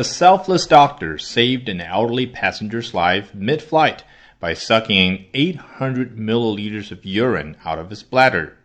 A selfless doctor saved an elderly passenger's life mid flight by sucking 800 milliliters of urine out of his bladder.